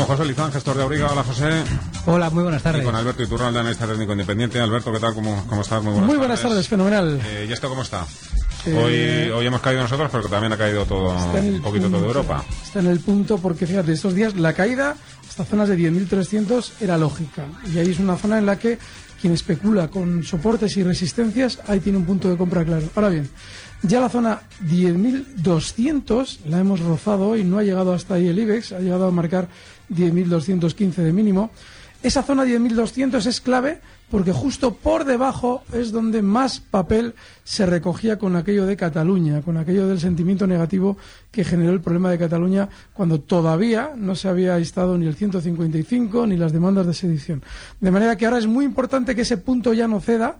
Con José Lizán, gestor de Auriga. Hola, José. Hola, muy buenas tardes. Y con Alberto Iturralde, analista técnico independiente. Alberto, ¿qué tal? ¿Cómo, cómo estás? Muy buenas Muy buenas tardes, fenomenal. Eh, ¿Y esto cómo está? Eh, Hoy, hoy hemos caído nosotros, pero también ha caído todo, un poquito punto. toda Europa. Está en el punto porque, fíjate, estos días la caída hasta zonas de 10.300 era lógica. Y ahí es una zona en la que quien especula con soportes y resistencias, ahí tiene un punto de compra claro. Ahora bien, ya la zona 10.200 la hemos rozado y no ha llegado hasta ahí el IBEX, ha llegado a marcar 10.215 de mínimo. Esa zona 10.200 es clave porque justo por debajo es donde más papel se recogía con aquello de Cataluña, con aquello del sentimiento negativo que generó el problema de Cataluña cuando todavía no se había instado ni el 155 ni las demandas de sedición. De manera que ahora es muy importante que ese punto ya no ceda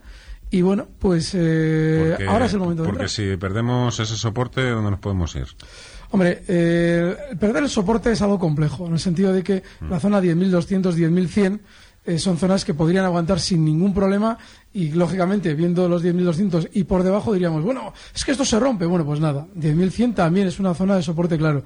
y bueno, pues eh, Porque- ahora es el momento de Porque entrar. si perdemos ese soporte, ¿dónde nos podemos ir? Hombre, eh, perder el soporte es algo complejo, en el sentido de que la zona 10.200, 10.100 eh, son zonas que podrían aguantar sin ningún problema y, lógicamente, viendo los 10.200 y por debajo diríamos, bueno, es que esto se rompe. Bueno, pues nada, 10.100 también es una zona de soporte claro.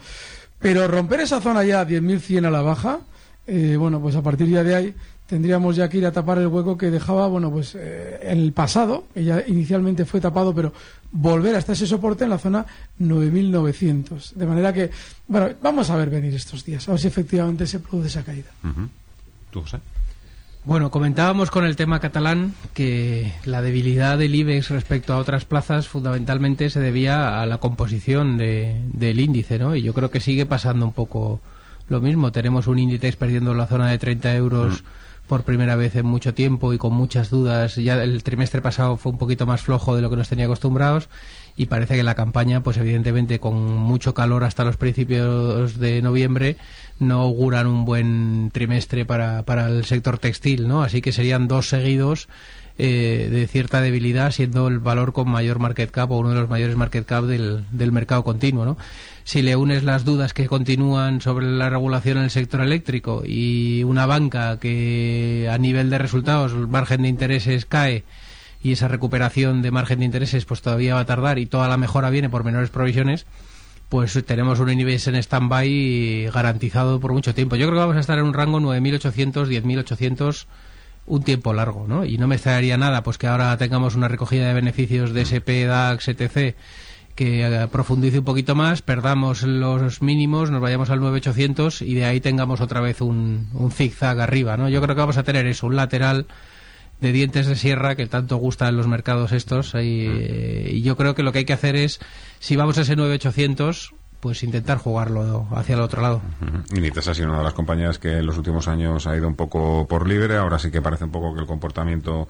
Pero romper esa zona ya 10.100 a la baja, eh, bueno, pues a partir ya de ahí tendríamos ya que ir a tapar el hueco que dejaba, bueno, pues eh, en el pasado, que ya inicialmente fue tapado, pero volver hasta ese soporte en la zona 9.900. De manera que, bueno, vamos a ver venir estos días, a ver si efectivamente se produce esa caída. ¿Tú, José? Bueno, comentábamos con el tema catalán que la debilidad del IBEX respecto a otras plazas fundamentalmente se debía a la composición de- del índice, ¿no? Y yo creo que sigue pasando un poco lo mismo. Tenemos un índice perdiendo la zona de 30 euros por primera vez en mucho tiempo y con muchas dudas. Ya el trimestre pasado fue un poquito más flojo de lo que nos tenía acostumbrados y parece que la campaña, pues evidentemente con mucho calor hasta los principios de noviembre, no auguran un buen trimestre para, para el sector textil, ¿no? Así que serían dos seguidos eh, de cierta debilidad, siendo el valor con mayor market cap o uno de los mayores market cap del, del mercado continuo, ¿no? Si le unes las dudas que continúan sobre la regulación en el sector eléctrico y una banca que a nivel de resultados el margen de intereses cae y esa recuperación de margen de intereses pues todavía va a tardar y toda la mejora viene por menores provisiones, pues tenemos un IBEX en stand-by garantizado por mucho tiempo. Yo creo que vamos a estar en un rango 9.800, 10.800 un tiempo largo, ¿no? Y no me extrañaría nada pues que ahora tengamos una recogida de beneficios de SP, DAX, etc., que eh, profundice un poquito más, perdamos los mínimos, nos vayamos al 9800 y de ahí tengamos otra vez un, un zigzag arriba, ¿no? Yo creo que vamos a tener eso, un lateral de dientes de sierra que tanto gusta en los mercados estos ahí, eh, y yo creo que lo que hay que hacer es si vamos a ese 9800 pues intentar jugarlo hacia el otro lado. Y Inditex ha sido una de las compañías que en los últimos años ha ido un poco por libre. Ahora sí que parece un poco que el comportamiento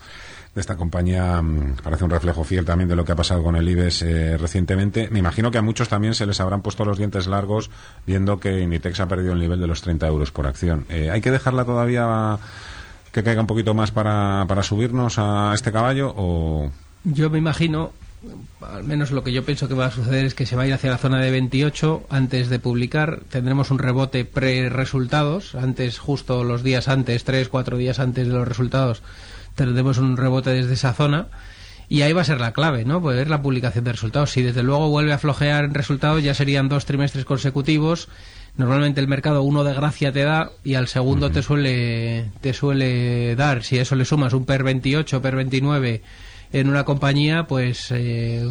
de esta compañía mm, parece un reflejo fiel también de lo que ha pasado con el IBEX eh, recientemente. Me imagino que a muchos también se les habrán puesto los dientes largos viendo que Inditex ha perdido el nivel de los 30 euros por acción. Eh, ¿Hay que dejarla todavía que caiga un poquito más para, para subirnos a este caballo o...? yo me imagino al menos lo que yo pienso que va a suceder es que se va a ir hacia la zona de 28 antes de publicar. Tendremos un rebote pre-resultados, antes, justo los días antes, tres, cuatro días antes de los resultados, tendremos un rebote desde esa zona. Y ahí va a ser la clave, ¿no? Poder la publicación de resultados. Si desde luego vuelve a flojear en resultados, ya serían dos trimestres consecutivos. Normalmente el mercado uno de gracia te da y al segundo te suele te suele dar. Si a eso le sumas un PER 28, PER 29 en una compañía, pues eh,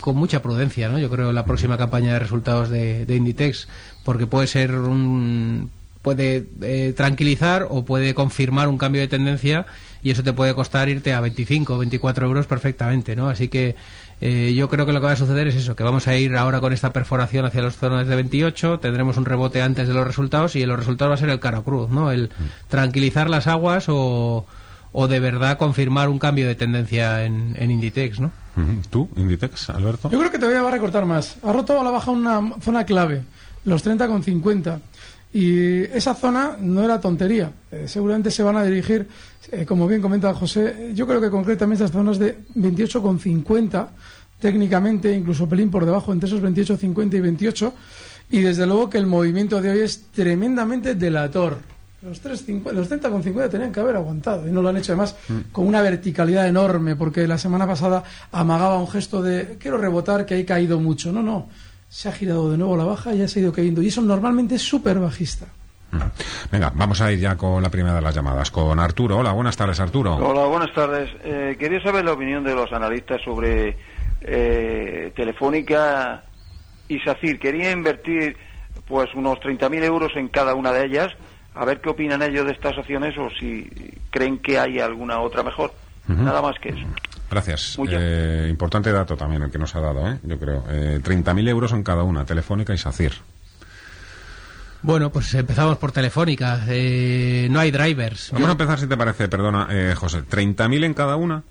con mucha prudencia, ¿no? Yo creo la próxima campaña de resultados de, de Inditex, porque puede ser un puede eh, tranquilizar o puede confirmar un cambio de tendencia y eso te puede costar irte a 25 o 24 euros perfectamente, ¿no? Así que eh, yo creo que lo que va a suceder es eso, que vamos a ir ahora con esta perforación hacia los zonas de 28, tendremos un rebote antes de los resultados y los resultados va a ser el cara cruz, ¿no? El tranquilizar las aguas o, o de verdad confirmar un cambio de tendencia en, en Inditex, ¿no? ¿Tú, Inditex, Alberto? Yo creo que todavía va a recortar más. Ha roto a la baja una zona clave, los 30,50. Y esa zona no era tontería. Eh, seguramente se van a dirigir, eh, como bien comenta José, yo creo que concretamente estas zonas de 28,50, técnicamente, incluso pelín por debajo, entre esos 28,50 y 28. Y desde luego que el movimiento de hoy es tremendamente delator. Los, 3,50 los 30,50 tenían que haber aguantado y no lo han hecho además con una verticalidad enorme porque la semana pasada amagaba un gesto de quiero rebotar que he caído mucho. No, no se ha girado de nuevo la baja y ha seguido cayendo. Y eso normalmente es súper bajista. Venga, vamos a ir ya con la primera de las llamadas, con Arturo. Hola, buenas tardes, Arturo. Hola, buenas tardes. Eh, quería saber la opinión de los analistas sobre eh, Telefónica y SACIR. Quería invertir pues unos 30.000 euros en cada una de ellas, a ver qué opinan ellos de estas acciones o si creen que hay alguna otra mejor. Nada más que eso. Gracias. Eh, importante dato también el que nos ha dado, ¿eh? yo creo. Eh, 30.000 euros en cada una, Telefónica y SACIR. Bueno, pues empezamos por Telefónica. Eh, no hay drivers. Vamos a empezar, si te parece, perdona, eh, José. ¿30.000 en cada una?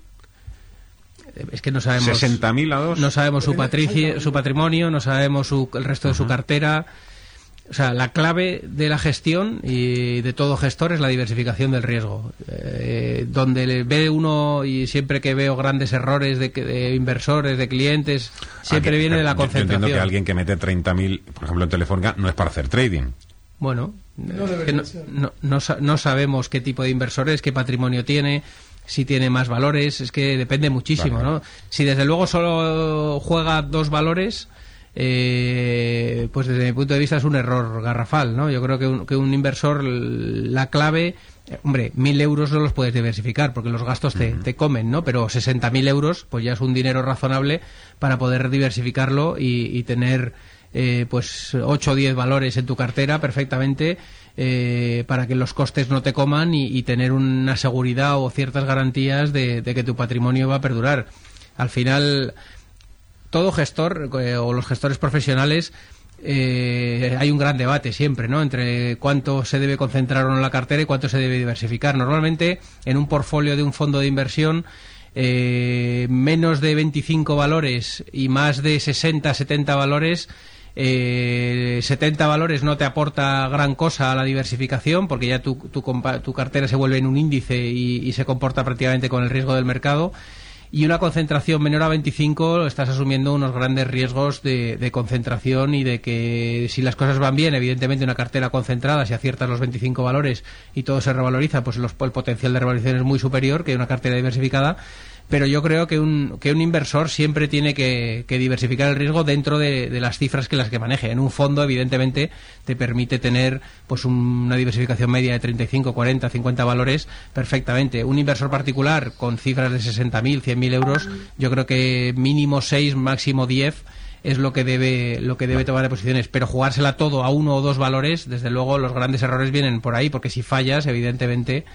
Es que no sabemos. ¿60.000 a dos? No sabemos su, patrici- su patrimonio, no sabemos su- el resto de su cartera. O sea, la clave de la gestión y de todo gestor es la diversificación del riesgo. Eh, donde le ve uno, y siempre que veo grandes errores de, que- de inversores, de clientes, siempre viene de la yo- yo concentración. entiendo que alguien que mete 30.000, por ejemplo, en Telefónica, no es para hacer trading. Bueno, No es debería que no, ser. no- no sa- no sabemos qué tipo de inversor es, qué patrimonio tiene, si tiene más valores, es que depende muchísimo. ¿no? Si desde luego solo juega dos valores, eh, pues desde mi punto de vista es un error garrafal, ¿no? Yo creo que un, que un inversor, la clave, eh, hombre, mil euros no los puedes diversificar porque los gastos te, te comen, ¿no? Pero 60.000 euros, pues ya es un dinero razonable para poder diversificarlo y, y tener eh, pues 8 o 10 valores en tu cartera perfectamente eh, para que los costes no te coman y, y tener una seguridad o ciertas garantías de, de que tu patrimonio va a perdurar. Al final, todo gestor eh, o los gestores profesionales eh, hay un gran debate siempre, ¿no? Entre cuánto se debe concentrar en la cartera y cuánto se debe diversificar. Normalmente, en un portfolio de un fondo de inversión, eh, menos de 25 valores y más de 60, 70 valores, eh, 70 valores no te aporta gran cosa a la diversificación porque ya tu, tu, tu cartera se vuelve en un índice y se comporta prácticamente con el riesgo del mercado y una concentración menor a 25 estás asumiendo unos grandes riesgos de, de concentración y de que si las cosas van bien, evidentemente una cartera concentrada, si aciertas los 25 valores y todo se revaloriza, pues los- el potencial de revalorización es muy superior que una cartera diversificada. Pero yo creo que un, que un inversor siempre tiene que, diversificar el riesgo dentro de, las cifras que las que maneje. En un fondo, evidentemente, te permite tener pues un- una diversificación media de 35, 40, 50 valores perfectamente. Un inversor particular con cifras de 60.000, 100.000 euros, yo creo que mínimo 6, máximo 10 es lo que debe lo que debe tomar de posiciones pero jugársela todo a uno o dos valores desde luego los grandes errores vienen por ahí porque si fallas evidentemente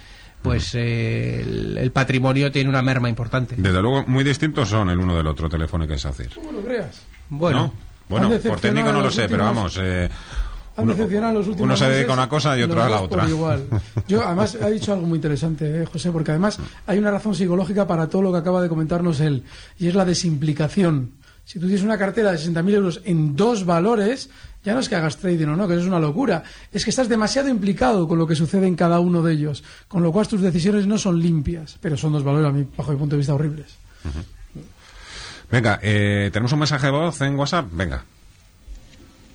pues eh, el, el patrimonio tiene una merma importante Desde luego, muy distintos son el uno del otro, Telefónica y SACIR. ¿Cómo lo creas? bueno ¿No? Bueno, por técnico no lo sé, pero vamos. eh, Han uno, los últimos uno se dedica a una cosa y otro a la otra. igual. Yo, además, ha dicho algo muy interesante, eh, José, porque además hay una razón psicológica para todo lo que acaba de comentarnos él, y es la desimplicación. Si tú tienes una cartera de 60.000 euros en dos valores, ya no es que hagas trading o no, que eso es una locura. Es que estás demasiado implicado con lo que sucede en cada uno de ellos, con lo cual tus decisiones no son limpias, pero son dos valores, a mí, bajo mi punto de vista, horribles. Venga, eh, tenemos un mensaje de voz en WhatsApp. Venga.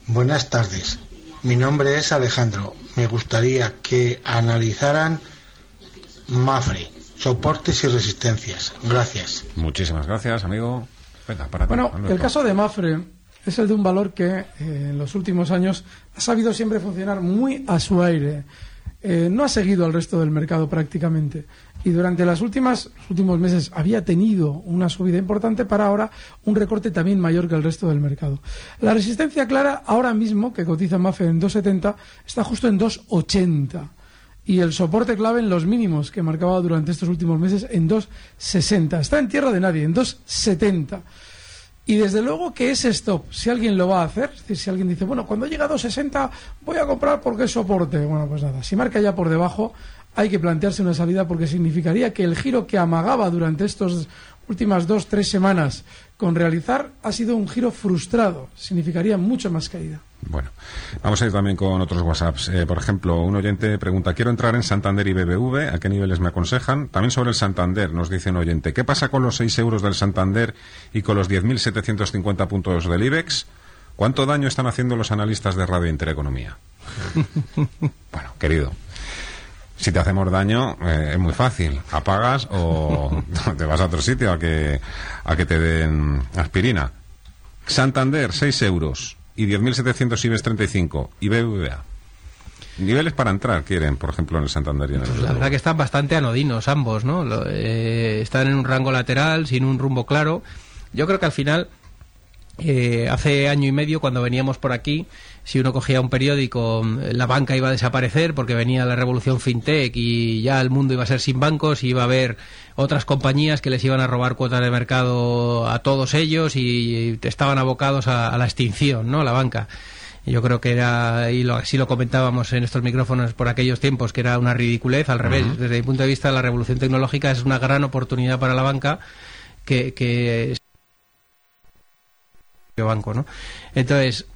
Buenas tardes. Mi nombre es Alejandro. Me gustaría que analizaran Mafre, soportes y resistencias. Gracias. Muchísimas gracias, amigo. Venga, para ti, Bueno, el caso de Mafre es el de un valor que eh, en los últimos años ha sabido siempre funcionar muy a su aire. Eh, no ha seguido al resto del mercado prácticamente. Y durante las últimas, los últimos meses había tenido una subida importante para ahora un recorte también mayor que el resto del mercado. La resistencia clara ahora mismo, que cotiza Mafre en 2,70, está justo en 2,80 y el soporte clave en los mínimos que marcaba durante estos últimos meses en 2,60. Está en tierra de nadie, en 2,70. Y desde luego que ese stop, si alguien lo va a hacer, es decir, si alguien dice, bueno, cuando llega a 2,60 voy a comprar porque es soporte. Bueno, pues nada, si marca ya por debajo, hay que plantearse una salida porque significaría que el giro que amagaba durante estas últimas dos, tres semanas con realizar ha sido un giro frustrado. Significaría mucho más caída. Bueno, vamos a ir también con otros WhatsApps. Eh, por ejemplo, un oyente pregunta, quiero entrar en Santander y BBV, ¿a qué niveles me aconsejan? También sobre el Santander, nos dice un oyente, ¿qué pasa con los 6 euros del Santander y con los 10.750 puntos del IBEX? ¿Cuánto daño están haciendo los analistas de Radio Intereconomía? bueno, querido, si te hacemos daño eh, es muy fácil, apagas o te vas a otro sitio a que, a que te den aspirina. Santander, 6 euros y 10.700 IBEX 35 y BBVA. Niveles para entrar quieren, por ejemplo, en el Santander y en el Pues la verdad que están bastante anodinos ambos, ¿no? Lo- eh, están en un rango lateral, sin un rumbo claro. Yo creo que al final, eh, hace año y medio, cuando veníamos por aquí, si uno cogía un periódico, la banca iba a desaparecer porque venía la revolución fintech y ya el mundo iba a ser sin bancos y iba a haber otras compañías que les iban a robar cuotas de mercado a todos ellos y estaban abocados a, a la extinción, ¿no? La banca. Yo creo que era, y lo, así lo comentábamos en estos micrófonos por aquellos tiempos, que era una ridiculez, al revés. Desde mi punto de vista, la revolución tecnológica es una gran oportunidad para la banca que, banco, ¿no? Entonces,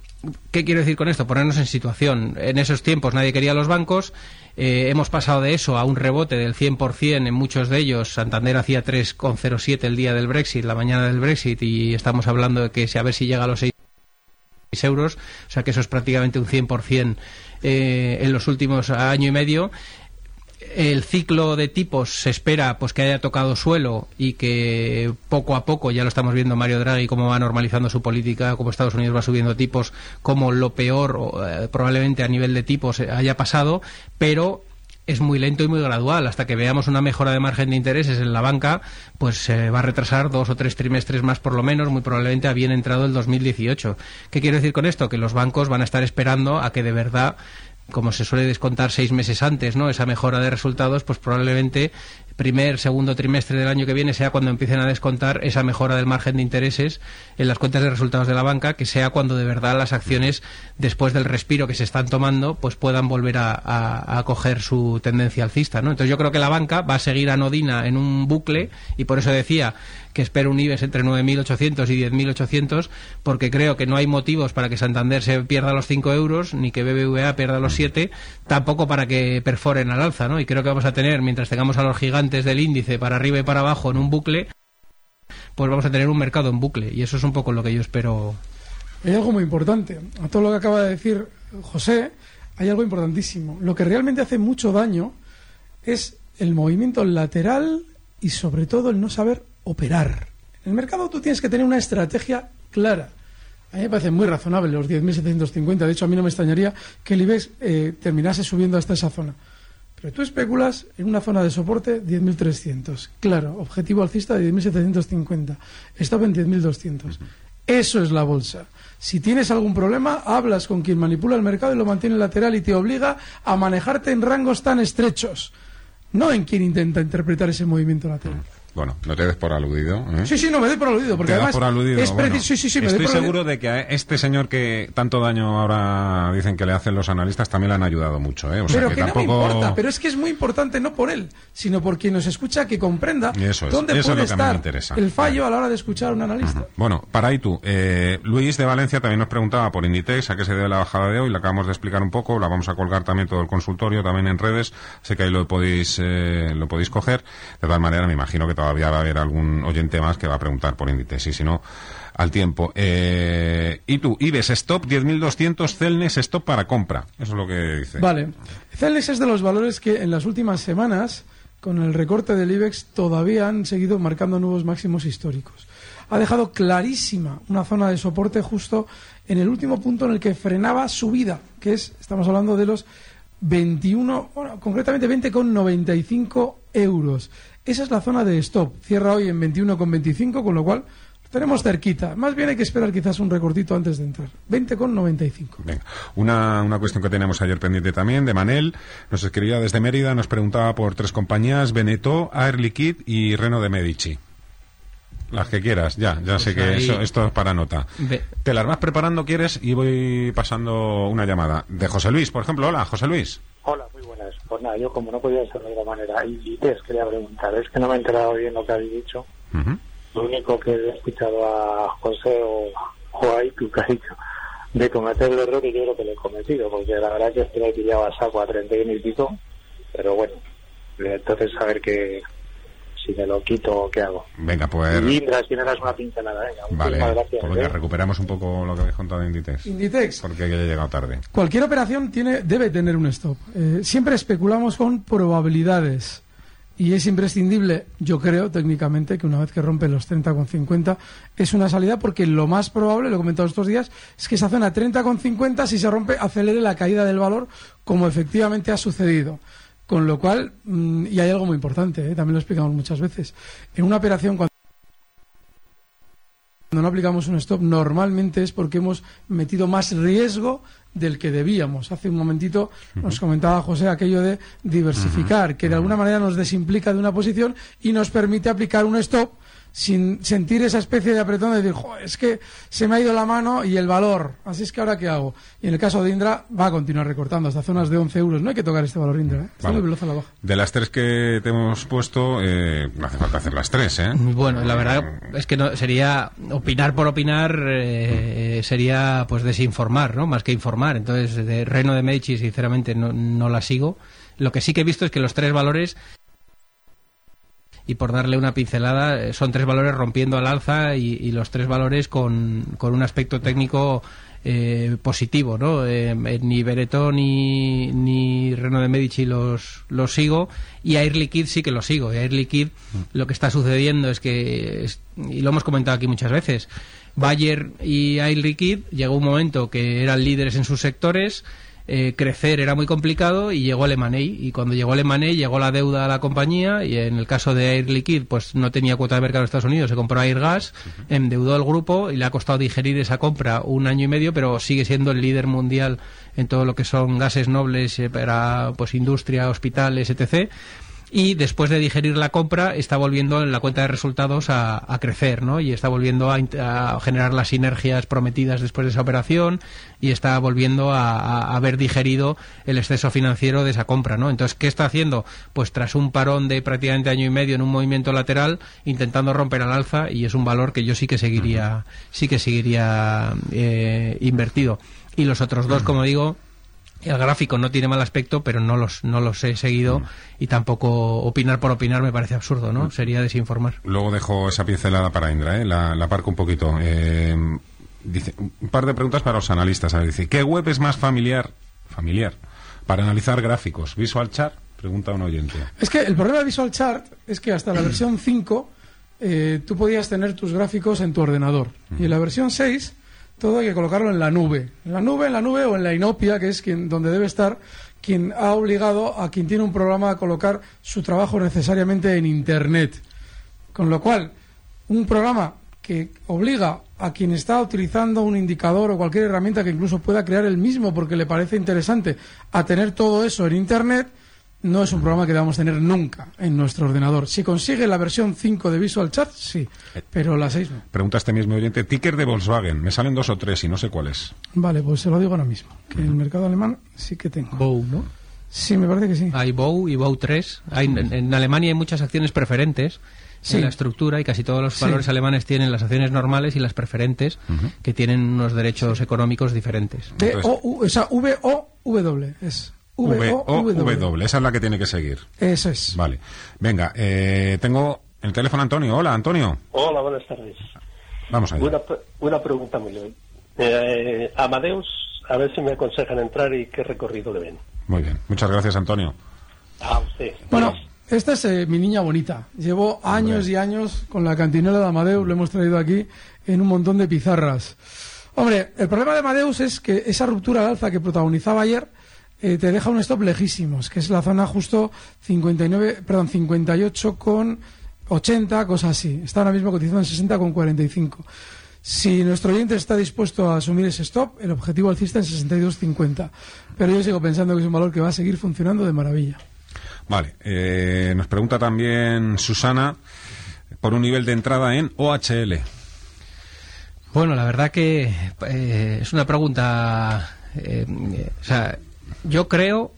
¿qué quiero decir con esto? Ponernos en situación. En esos tiempos nadie quería los bancos. eh, hemos pasado de eso a un rebote del 100% en muchos de ellos. Santander hacía 3,07 el día del Brexit, la mañana del Brexit, y estamos hablando de que a ver si llega a los 6 euros, o sea que eso es prácticamente un 100% eh, en los últimos año y medio. El ciclo de tipos se espera pues que haya tocado suelo y que poco a poco, ya lo estamos viendo Mario Draghi cómo va normalizando su política, cómo Estados Unidos va subiendo tipos, como lo peor eh, probablemente a nivel de tipos eh, haya pasado, pero es muy lento y muy gradual. Hasta que veamos una mejora de margen de intereses en la banca, pues se va a retrasar dos o tres trimestres más por lo menos, muy probablemente a bien entrado el 2018. ¿Qué quiero decir con esto? Que los bancos van a estar esperando a que de verdad como se suele descontar seis meses antes, ¿no? Esa mejora de resultados, pues probablemente primer, segundo trimestre del año que viene sea cuando empiecen a descontar esa mejora del margen de intereses en las cuentas de resultados de la banca, que sea cuando de verdad las acciones, después del respiro que se están tomando, pues puedan volver a, a, coger su tendencia alcista, ¿no? Entonces yo creo que la banca va a seguir anodina en un bucle y por eso decía que espero un IBEX entre 9.800 y 10.800 porque creo que no hay motivos para que Santander se pierda los 5 euros ni que BBVA pierda los 7 tampoco para que perforen al alza ¿no? y creo que vamos a tener mientras tengamos a los gigantes del índice para arriba y para abajo en un bucle pues vamos a tener un mercado en bucle y eso es un poco lo que yo espero Hay algo muy importante. A todo lo que acaba de decir José, hay algo importantísimo. Lo que realmente hace mucho daño es el movimiento lateral y sobre todo el no saber operar. En el mercado tú tienes que tener una estrategia clara. A mí me parece muy razonable los 10.750. De hecho, a mí no me extrañaría que el IBEX eh, terminase subiendo hasta esa zona. Pero tú especulas en una zona de soporte 10.300. Claro, objetivo alcista de 10.750. Stop en 10.200. Eso es la bolsa. Si tienes algún problema, hablas con quien manipula el mercado y lo mantiene lateral y te obliga a manejarte en rangos tan estrechos. No en quien intenta interpretar ese movimiento lateral. Bueno, no te des por aludido. ¿eh? Sí, sí, no me doy por aludido, porque Te además por aludido. es Bueno, sí, sí, sí, me estoy por aludido. seguro de que a este señor que tanto daño ahora dicen que le hacen los analistas también le han ayudado mucho. ¿eh? O sea, pero que, que, no tampoco... me importa, pero es que es muy importante no por él, sino por quien nos escucha que comprenda eso es, dónde eso es puede lo que estar interesa. el fallo a la hora de escuchar a un analista. Bueno, para ahí tú. Eh, Luis de Valencia también nos preguntaba por Inditex a qué se debe la bajada de hoy. La acabamos de explicar un poco. La vamos a colgar también todo el consultorio, también en redes. Sé que ahí lo podéis, eh, lo podéis coger. De todas maneras, me imagino que todavía va a haber algún oyente más que va a preguntar por Inditex. Y si no, al tiempo. Eh, y tú, Ives, stop 10.200, Celnes, stop para compra. Eso es lo que dice. Vale. Celnex es de los valores que en las últimas semanas con el recorte del IBEX, todavía han seguido marcando nuevos máximos históricos. Ha dejado clarísima una zona de soporte justo en el último punto en el que frenaba su vida, que es, estamos hablando de los 21, bueno, concretamente 20,95 euros. Esa es la zona de stop. Cierra hoy en 21,25, con lo cual tenemos cerquita. Más bien hay que esperar quizás un recortito antes de entrar. 20,95. Venga. Una, una cuestión que teníamos ayer pendiente también, de Manel. Nos escribía desde Mérida, nos preguntaba por tres compañías, Veneto, Air Liquid y Reno de Medici. Las que quieras, ya, ya sé que ahí- eso, esto es para nota. Ve- Te las vas preparando, quieres, y voy pasando una llamada. De José Luis, por ejemplo. Hola, José Luis. Hola, muy buenas. Pues nada, yo como no podía ser de otra manera, y, te quería preguntar, es que no me he enterado bien lo que habéis dicho. Lo único que he escuchado a José o, o a Itu que ha dicho de cometer el error y yo creo que lo he cometido, porque la verdad que este lo he pillado a saco a 31 y pico, pero bueno, entonces a ver qué, si me lo quito o qué hago. Venga, pues... Y Indra, si me das una pincelada, venga, Vale, muchísimas gracias. pues venga, ¿eh? recuperamos un poco lo que habéis contado de Inditex. Inditex. Porque ya he llegado tarde. Cualquier operación tiene, debe tener un stop. Eh, siempre especulamos con probabilidades. Y es imprescindible, yo creo, técnicamente, que una vez que rompe los 30,50 es una salida porque lo más probable, lo he comentado estos días, es que esa zona 30,50, si se rompe, acelere la caída del valor, como efectivamente ha sucedido. Con lo cual, mm, y hay algo muy importante, eh, también lo explicamos muchas veces, en una operación cuando cuando no aplicamos un stop normalmente es porque hemos metido más riesgo del que debíamos. Hace un momentito nos comentaba José aquello de diversificar, que de alguna manera nos desimplica de una posición y nos permite aplicar un stop sin sentir esa especie de apretón de decir, "Jo, es que se me ha ido la mano y el valor, así es que ahora qué hago. Y en el caso de Indra va a continuar recortando hasta zonas de 11 euros. No hay que tocar este valor Indra, ¿eh? está muy veloz a la baja. De las tres que te hemos puesto, eh, no hace falta hacer las tres, ¿eh? Bueno, la verdad es que no sería opinar por opinar eh, sería pues desinformar, ¿no? Más que informar. Entonces, de Reno de Medici, sinceramente, no, no la sigo. Lo que sí que he visto es que los tres valores y por darle una pincelada, eh, son tres valores rompiendo al alza y, y los tres valores con, con un aspecto técnico eh, positivo, ¿no? Eh, eh, ni Beretón ni, ni Reno de Medici los, los sigo y Air Liquid sí que los sigo. Y Air Liquid lo que está sucediendo es que, es- y lo hemos comentado aquí muchas veces, Bayer y Air Liquid llegó un momento que eran líderes en sus sectores, eh, crecer era muy complicado y llegó el M&A y cuando llegó el M&A llegó la deuda a la compañía y en el caso de Air Liquid pues no tenía cuota de mercado en Estados Unidos, se compró Air Gas, endeudó el grupo y le ha costado digerir esa compra un año y medio, pero sigue siendo el líder mundial en todo lo que son gases nobles eh, para pues industria, hospitales, etc y después de digerir la compra está volviendo en la cuenta de resultados a, a crecer, ¿no? Y está volviendo a, generar las sinergias prometidas después de esa operación y está volviendo a, a haber digerido el exceso financiero de esa compra, ¿no? Entonces, ¿qué está haciendo? Pues tras un parón de prácticamente año y medio en un movimiento lateral, intentando romper al alza y es un valor que yo sí que seguiría, sí que seguiría eh, invertido. Y los otros dos, como digo, el gráfico no tiene mal aspecto, pero no los, no los he seguido y tampoco opinar por opinar me parece absurdo, ¿no? Sería desinformar. Luego dejo esa pincelada para Indra, ¿eh? la, la aparco un poquito. Eh, dice, un par de preguntas para los analistas. A ver, dice, ¿qué web es más familiar, familiar para analizar gráficos? ¿Visual Chart? Pregunta un oyente. Es que el problema de Visual Chart es que hasta la versión 5 eh, tú podías tener tus gráficos en tu ordenador. Y en la versión 6 todo hay que colocarlo en la nube. En la nube, en la nube o en la Inopia, que es quien, donde debe estar quien ha obligado a quien tiene un programa a colocar su trabajo necesariamente en Internet. Con lo cual, un programa que obliga a quien está utilizando un indicador o cualquier herramienta que incluso pueda crear el mismo porque le parece interesante a tener todo eso en Internet, no es un programa que debamos tener nunca en nuestro ordenador. Si consigue la versión 5 de Visual Chart, sí, pero la 6 no. Pregunta este mismo oyente, ticker de Volkswagen. Me salen dos o tres y no sé cuáles. Vale, pues se lo digo ahora mismo, que en el mercado alemán sí que tengo. Bow, ¿no? Sí, me parece que sí. Hay Bow y Bow 3. Hay, en, en Alemania hay muchas acciones preferentes Sí. en la estructura y casi todos los Sí. valores alemanes tienen las acciones normales y las preferentes que tienen unos derechos económicos diferentes. De Entonces- o, U- o sea, V-O-W, es. V-O-W. V-O-W. Esa es la que tiene que seguir. Eso es. Vale. Venga, eh, tengo el teléfono Antonio. Hola, Antonio. Hola, buenas tardes. Vamos allá. Una, una pregunta muy leve. Eh, Amadeus, a ver si me aconsejan entrar y qué recorrido le ven. Muy bien. Muchas gracias, Antonio. A usted. Bueno, esta es eh, mi niña bonita. Llevo años y años con la cantinela de Amadeus, lo hemos traído aquí en un montón de pizarras. Hombre, el problema de Amadeus es que esa ruptura al alza que protagonizaba ayer eh, te deja un stop lejísimos, que es la zona justo 59, perdón, 58 con 80, cosas así. Está ahora mismo cotizando en 60 con 45. Si nuestro oyente está dispuesto a asumir ese stop, el objetivo alcista en 62.50. Pero yo sigo pensando que es un valor que va a seguir funcionando de maravilla. Vale. Eh, nos pregunta también Susana por un nivel de entrada en OHL. Bueno, la verdad que eh, es una pregunta. Eh, o sea, yo creo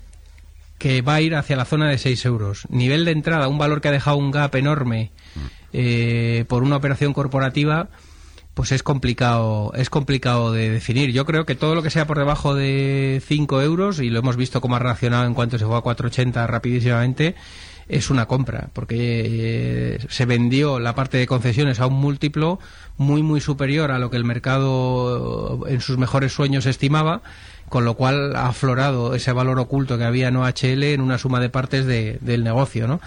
que va a ir hacia la zona de 6 euros. Nivel de entrada, un valor que ha dejado un gap enorme por una operación corporativa pues es complicado, es complicado de definir. Yo creo que todo lo que sea por debajo de 5 euros, y lo hemos visto cómo ha reaccionado en cuanto se fue a 4,80 rapidísimamente, es una compra, porque eh, se vendió la parte de concesiones a un múltiplo muy, muy superior a lo que el mercado en sus mejores sueños estimaba, con lo cual ha aflorado ese valor oculto que había en OHL en una suma de partes del negocio, ¿no?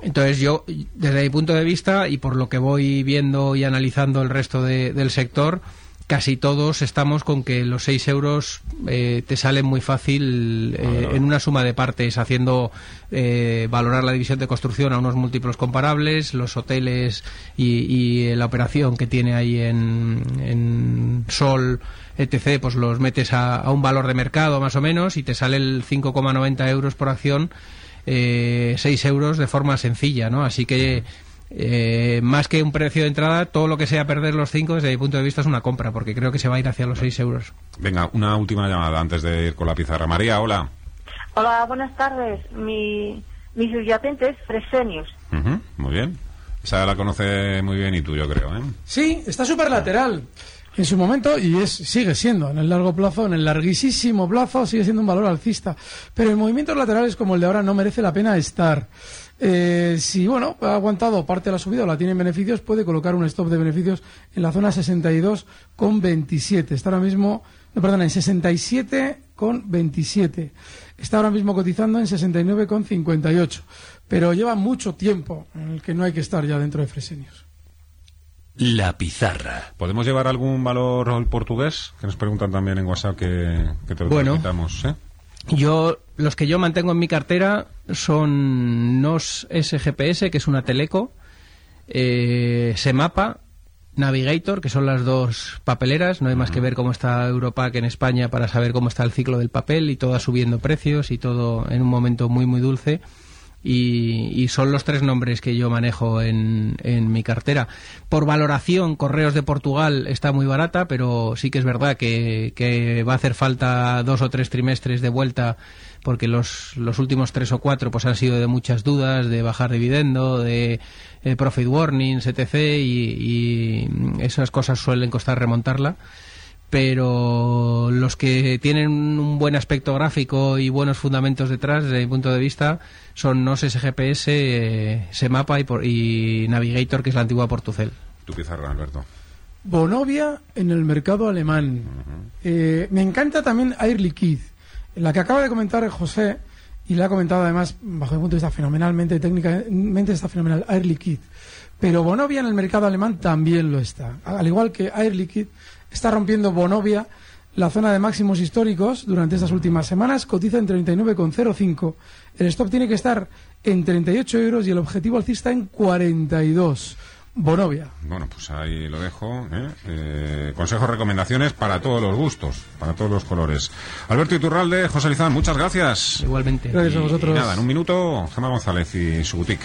Entonces yo, desde mi punto de vista y por lo que voy viendo y analizando el resto del sector, casi todos estamos con que los 6 euros eh, te salen muy fácil eh, en una suma de partes, haciendo eh, valorar la división de construcción a unos múltiplos comparables, los hoteles y, la operación que tiene ahí en, Sol, etc., pues los metes a, a un valor de mercado más o menos y te sale el 5,90 euros por acción eh, 6 euros de forma sencilla, ¿no? Así que eh, más que un precio de entrada, todo lo que sea perder los 5 desde mi punto de vista es una compra, porque creo que se va a ir hacia los 6 euros. Venga, una última llamada antes de ir con la pizarra. María, hola. Hola, buenas tardes. Mi, mi subyacente es Fresenius. muy bien. Esa la conoce muy bien y tú, yo creo, ¿eh? Sí, está súper lateral en su momento y es sigue siendo en el largo plazo, en el larguísimo plazo sigue siendo un valor alcista, pero en movimientos laterales como el de ahora no merece la pena estar. Eh, si bueno ha aguantado parte de la subida o la tiene en beneficios, puede colocar un stop de beneficios en la zona 62 con 27. Está ahora mismo, no, perdón, en 67 con 27. Está ahora mismo cotizando en 69 con 58. Pero lleva mucho tiempo en el que no hay que estar ya dentro de Fresenius. La pizarra. ¿Podemos llevar algún valor al portugués? Que nos preguntan también en WhatsApp que, que te lo bueno, ¿eh? Yo, los que yo mantengo en mi cartera son NOS SGPS, que es una teleco, eh, Semapa, Navigator, que son las dos papeleras. No hay más que ver cómo está Europac en España para saber cómo está el ciclo del papel y todo subiendo precios y todo en un momento muy, muy dulce y, son los tres nombres que yo manejo en, en, mi cartera. Por valoración, Correos de Portugal está muy barata, pero sí que es verdad que, que va a hacer falta dos o tres trimestres de vuelta porque los, los últimos tres o cuatro pues han sido de muchas dudas, de bajar dividendo, de eh, profit warnings, etc. Y, y esas cosas suelen costar remontarla pero los que tienen un buen aspecto gráfico y buenos fundamentos detrás, desde mi punto de vista, son NOS SGPS, eh, Semapa y, y, Navigator, que es la antigua Portucel. Tu pizarra, Alberto. Bonovia en el mercado alemán. Eh, me encanta también Air Liquide, la que acaba de comentar José, y la ha comentado además, bajo mi punto de vista, fenomenalmente, técnicamente está fenomenal, Air Liquide. Pero Bonovia en el mercado alemán también lo está. Al igual que Air Liquide está rompiendo Bonovia la zona de máximos históricos durante estas últimas semanas, cotiza en 39,05. El stop tiene que estar en 38 euros y el objetivo alcista en 42. Bonovia. Bueno, pues ahí lo dejo. ¿eh? Eh, consejos, recomendaciones para todos los gustos, para todos los colores. Alberto Iturralde, José Lizán, muchas gracias. Igualmente. Gracias a vosotros. nada, en un minuto, Gemma González y su boutique.